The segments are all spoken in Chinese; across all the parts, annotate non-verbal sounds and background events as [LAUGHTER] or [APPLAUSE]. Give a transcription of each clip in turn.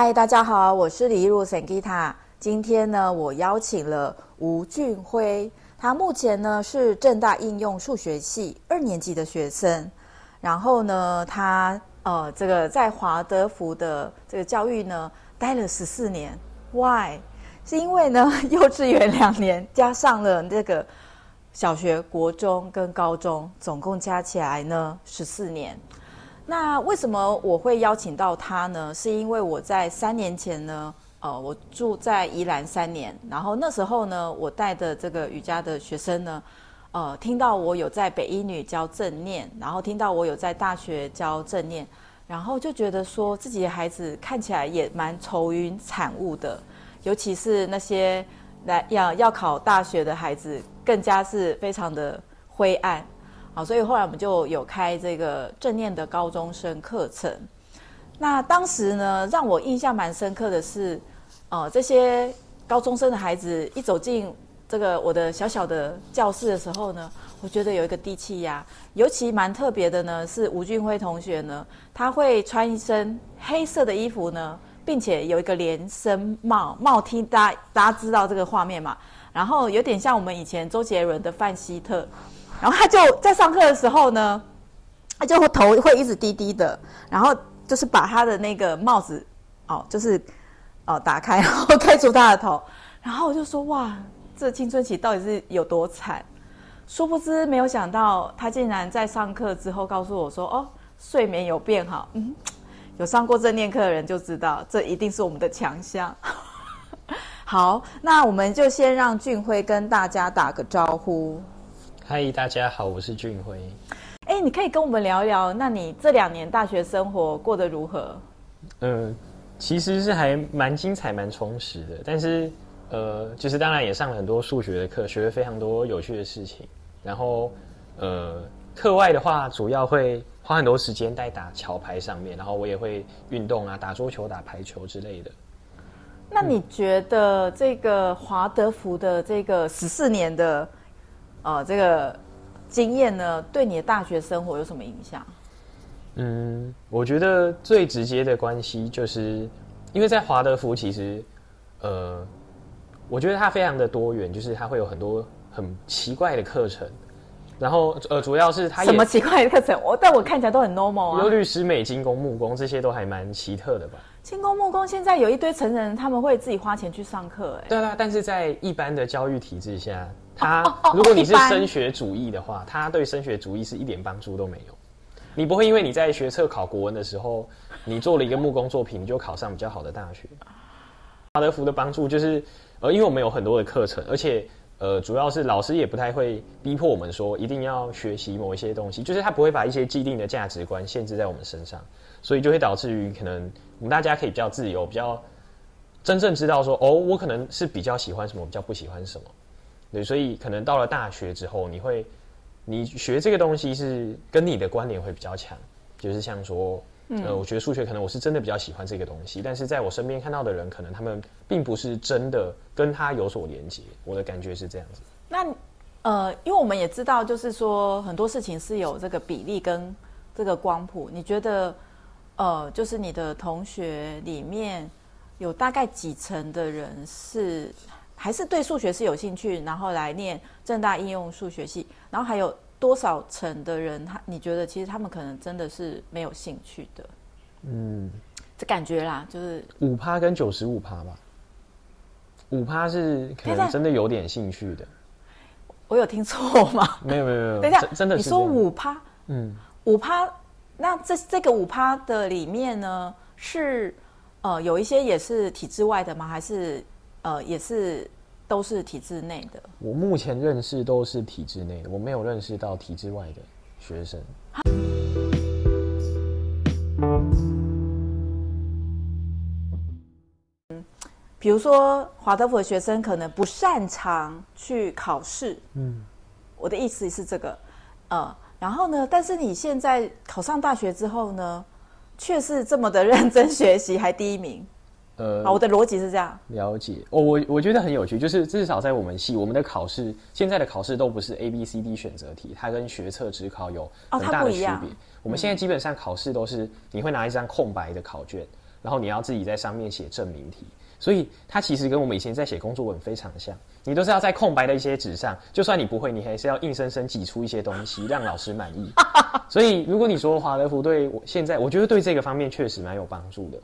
嗨，大家好，我是李露 Sangita。今天呢，我邀请了吴俊辉，他目前呢是正大应用数学系二年级的学生。然后呢，他呃这个在华德福的这个教育呢待了十四年。Why？是因为呢 [LAUGHS] 幼稚园两年加上了这个小学、国中跟高中，总共加起来呢十四年。那为什么我会邀请到他呢？是因为我在三年前呢，呃，我住在宜兰三年，然后那时候呢，我带的这个瑜伽的学生呢，呃，听到我有在北一女教正念，然后听到我有在大学教正念，然后就觉得说自己的孩子看起来也蛮愁云惨雾的，尤其是那些来要要考大学的孩子，更加是非常的灰暗。好，所以后来我们就有开这个正念的高中生课程。那当时呢，让我印象蛮深刻的是，呃，这些高中生的孩子一走进这个我的小小的教室的时候呢，我觉得有一个低气压。尤其蛮特别的呢，是吴俊辉同学呢，他会穿一身黑色的衣服呢，并且有一个连身帽，帽 T，大家大家知道这个画面嘛？然后有点像我们以前周杰伦的范希特。然后他就在上课的时候呢，他就会头会一直低低的，然后就是把他的那个帽子，哦，就是哦打开，然后盖住他的头，然后我就说哇，这青春期到底是有多惨？殊不知没有想到，他竟然在上课之后告诉我说，哦，睡眠有变好。嗯，有上过正念课的人就知道，这一定是我们的强项。[LAUGHS] 好，那我们就先让俊辉跟大家打个招呼。嗨，大家好，我是俊辉。哎，你可以跟我们聊一聊，那你这两年大学生活过得如何？呃，其实是还蛮精彩、蛮充实的。但是，呃，就是当然也上了很多数学的课，学了非常多有趣的事情。然后，呃，课外的话，主要会花很多时间在打桥牌上面。然后我也会运动啊，打桌球、打排球之类的。那你觉得这个华德福的这个十四年的？呃，这个经验呢，对你的大学生活有什么影响？嗯，我觉得最直接的关系就是，因为在华德福，其实，呃，我觉得它非常的多元，就是它会有很多很奇怪的课程，然后呃，主要是它什么奇怪的课程？我但我看起来都很 normal 啊，有律师、美、金工、木工这些都还蛮奇特的吧？金工、木工现在有一堆成人，他们会自己花钱去上课，哎，对啊，但是在一般的教育体制下。他，如果你是升学主义的话，他对升学主义是一点帮助都没有。你不会因为你在学测考国文的时候，你做了一个木工作品，你就考上比较好的大学。华德福的帮助就是，呃，因为我们有很多的课程，而且，呃，主要是老师也不太会逼迫我们说一定要学习某一些东西，就是他不会把一些既定的价值观限制在我们身上，所以就会导致于可能我们大家可以比较自由，比较真正知道说，哦，我可能是比较喜欢什么，比较不喜欢什么。对，所以可能到了大学之后，你会，你学这个东西是跟你的关联会比较强，就是像说，呃，我觉得数学可能我是真的比较喜欢这个东西，但是在我身边看到的人，可能他们并不是真的跟他有所连接。我的感觉是这样子。那，呃，因为我们也知道，就是说很多事情是有这个比例跟这个光谱。你觉得，呃，就是你的同学里面有大概几成的人是？还是对数学是有兴趣，然后来念正大应用数学系，然后还有多少成的人，他你觉得其实他们可能真的是没有兴趣的？嗯，这感觉啦，就是五趴跟九十五趴吧。五趴是可能真的有点兴趣的。我有听错吗？没有没有没有，等一下，真的你说五趴？嗯，五趴，那这这个五趴的里面呢，是呃有一些也是体制外的吗？还是？呃，也是都是体制内的。我目前认识都是体制内的，我没有认识到体制外的学生。嗯，比如说华德福的学生可能不擅长去考试。嗯，我的意思是这个。呃，然后呢，但是你现在考上大学之后呢，却是这么的认真学习，还第一名。呃，好，我的逻辑是这样。了解，哦，我我觉得很有趣，就是至少在我们系，我们的考试现在的考试都不是 A B C D 选择题，它跟学测指考有很大的区别。哦，我们现在基本上考试都是你会拿一张空白的考卷，然后你要自己在上面写证明题。所以它其实跟我们以前在写工作文非常像，你都是要在空白的一些纸上，就算你不会，你还是要硬生生挤出一些东西让老师满意。[LAUGHS] 所以如果你说华德福对我现在，我觉得对这个方面确实蛮有帮助的，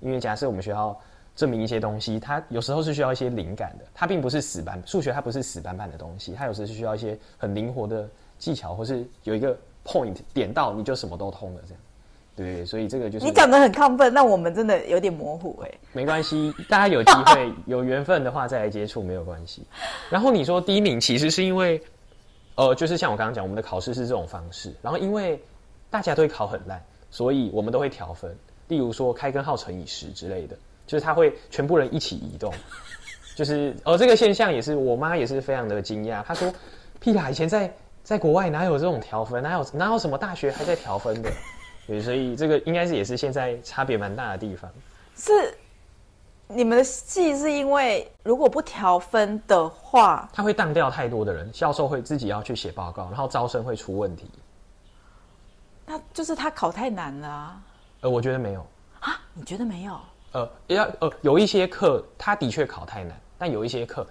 因为假设我们学校证明一些东西，它有时候是需要一些灵感的，它并不是死板，数学它不是死板板的东西，它有时是需要一些很灵活的技巧，或是有一个 point 点到你就什么都通了这样。对，所以这个就是你讲的很亢奋，那我们真的有点模糊哎。没关系，大家有机会有缘分的话再来接触没有关系。然后你说第一名其实是因为，呃，就是像我刚刚讲，我们的考试是这种方式。然后因为大家都会考很烂，所以我们都会调分。例如说开根号乘以十之类的，就是他会全部人一起移动。[LAUGHS] 就是哦，这个现象也是我妈也是非常的惊讶，她说：“屁啦，以前在在国外哪有这种调分？哪有哪有什么大学还在调分的？”对，所以这个应该是也是现在差别蛮大的地方。是你们的系是因为如果不调分的话，他会当掉太多的人，教授会自己要去写报告，然后招生会出问题。那就是他考太难了啊。呃，我觉得没有啊，你觉得没有？呃，要呃，有一些课他的确考太难，但有一些课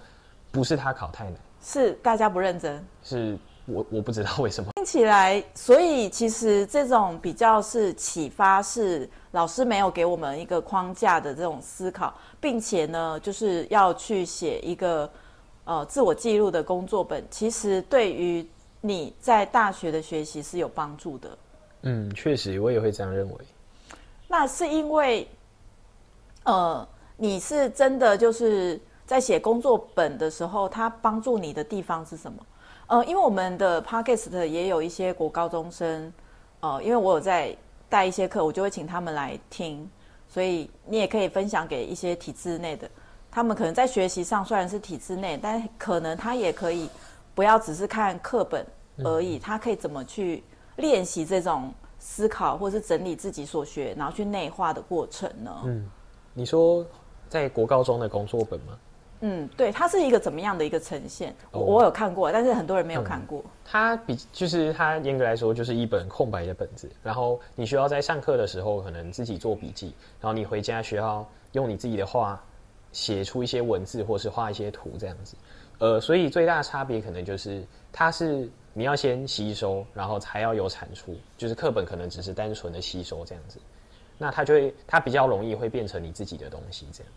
不是他考太难，是大家不认真。是。我我不知道为什么 [LAUGHS] 听起来，所以其实这种比较是启发，是老师没有给我们一个框架的这种思考，并且呢，就是要去写一个呃自我记录的工作本，其实对于你在大学的学习是有帮助的。嗯，确实，我也会这样认为。那是因为，呃，你是真的就是在写工作本的时候，它帮助你的地方是什么？呃，因为我们的 Podcast 也有一些国高中生，呃，因为我有在带一些课，我就会请他们来听，所以你也可以分享给一些体制内的，他们可能在学习上虽然是体制内，但可能他也可以不要只是看课本而已，嗯、他可以怎么去练习这种思考，或是整理自己所学，然后去内化的过程呢？嗯，你说在国高中的工作本吗？嗯，对，它是一个怎么样的一个呈现？我、oh, 我有看过，但是很多人没有看过。嗯、它比就是它严格来说就是一本空白的本子，然后你需要在上课的时候可能自己做笔记，然后你回家需要用你自己的话写出一些文字，或是画一些图这样子。呃，所以最大的差别可能就是它是你要先吸收，然后才要有产出，就是课本可能只是单纯的吸收这样子，那它就会它比较容易会变成你自己的东西这样。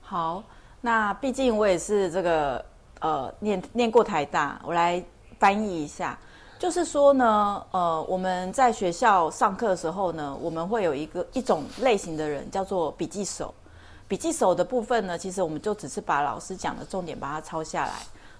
好。那毕竟我也是这个呃念念过台大，我来翻译一下，就是说呢，呃，我们在学校上课的时候呢，我们会有一个一种类型的人叫做笔记手。笔记手的部分呢，其实我们就只是把老师讲的重点把它抄下来，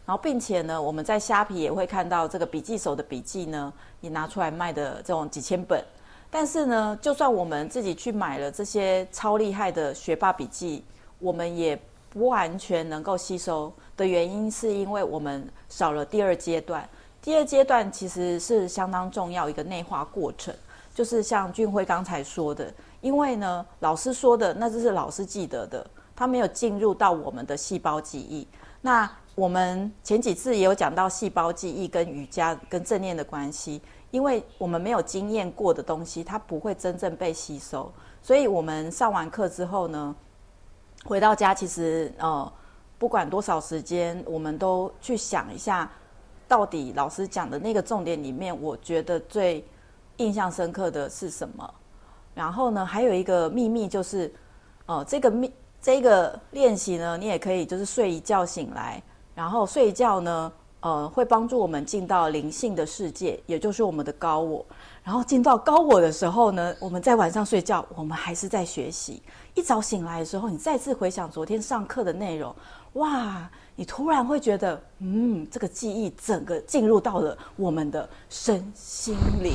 然后并且呢，我们在虾皮也会看到这个笔记手的笔记呢，也拿出来卖的这种几千本。但是呢，就算我们自己去买了这些超厉害的学霸笔记，我们也不完全能够吸收的原因，是因为我们少了第二阶段。第二阶段其实是相当重要一个内化过程，就是像俊辉刚才说的，因为呢，老师说的那就是老师记得的，他没有进入到我们的细胞记忆。那我们前几次也有讲到细胞记忆跟瑜伽跟正念的关系，因为我们没有经验过的东西，它不会真正被吸收。所以我们上完课之后呢，回到家，其实呃，不管多少时间，我们都去想一下，到底老师讲的那个重点里面，我觉得最印象深刻的是什么？然后呢，还有一个秘密就是，呃，这个秘这个练习呢，你也可以就是睡一觉醒来，然后睡觉呢，呃，会帮助我们进到灵性的世界，也就是我们的高我。然后进到高我的时候呢，我们在晚上睡觉，我们还是在学习。一早醒来的时候，你再次回想昨天上课的内容，哇，你突然会觉得，嗯，这个记忆整个进入到了我们的身心灵。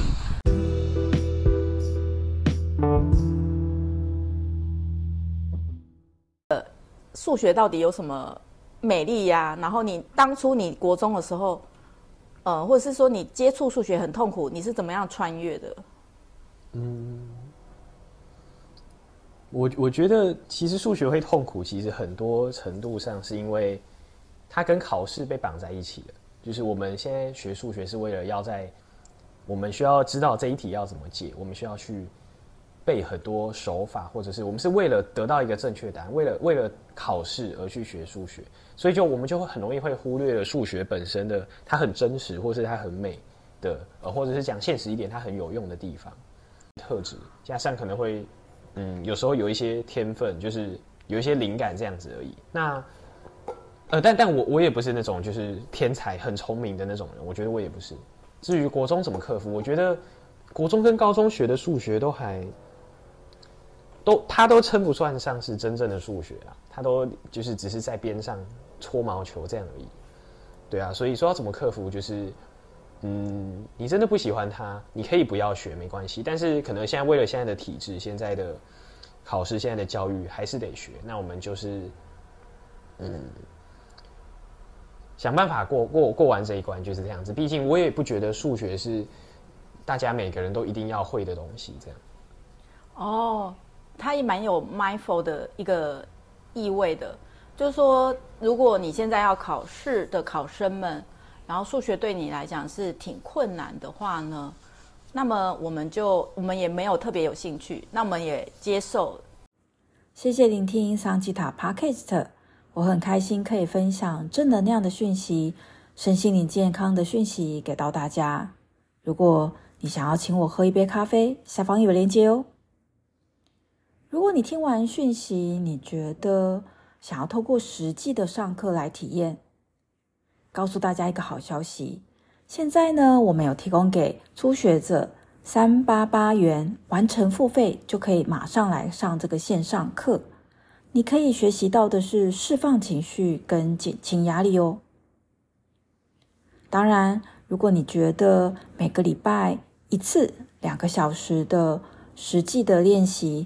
呃，数学到底有什么美丽呀？然后你当初你国中的时候。呃，或者是说你接触数学很痛苦，你是怎么样穿越的？嗯，我我觉得其实数学会痛苦，其实很多程度上是因为它跟考试被绑在一起的。就是我们现在学数学是为了要在我们需要知道这一题要怎么解，我们需要去背很多手法，或者是我们是为了得到一个正确答案，为了为了考试而去学数学，所以就我们就会很容易会忽略了数学本身的它很真实，或是它很美的，呃，或者是讲现实一点，它很有用的地方特质，加上可能会嗯有时候有一些天分，就是有一些灵感这样子而已。那呃，但但我我也不是那种就是天才很聪明的那种人，我觉得我也不是。至于国中怎么克服，我觉得国中跟高中学的数学都还。都，他都称不算上是真正的数学啊，他都就是只是在边上搓毛球这样而已，对啊，所以说要怎么克服，就是，嗯，你真的不喜欢他，你可以不要学没关系，但是可能现在为了现在的体制、现在的考试、现在的教育，还是得学，那我们就是，嗯，想办法过过过完这一关，就是这样子。毕竟我也不觉得数学是大家每个人都一定要会的东西，这样。哦。它也蛮有 mindful 的一个意味的，就是说，如果你现在要考试的考生们，然后数学对你来讲是挺困难的话呢，那么我们就我们也没有特别有兴趣，那我们也接受。谢谢聆听桑吉塔 Podcast，我很开心可以分享正能量的讯息、身心灵健康的讯息给到大家。如果你想要请我喝一杯咖啡，下方有链接哦。如果你听完讯息，你觉得想要透过实际的上课来体验，告诉大家一个好消息，现在呢，我们有提供给初学者三八八元完成付费，就可以马上来上这个线上课。你可以学习到的是释放情绪跟减轻压力哦。当然，如果你觉得每个礼拜一次两个小时的实际的练习，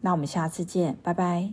那我们下次见，拜拜。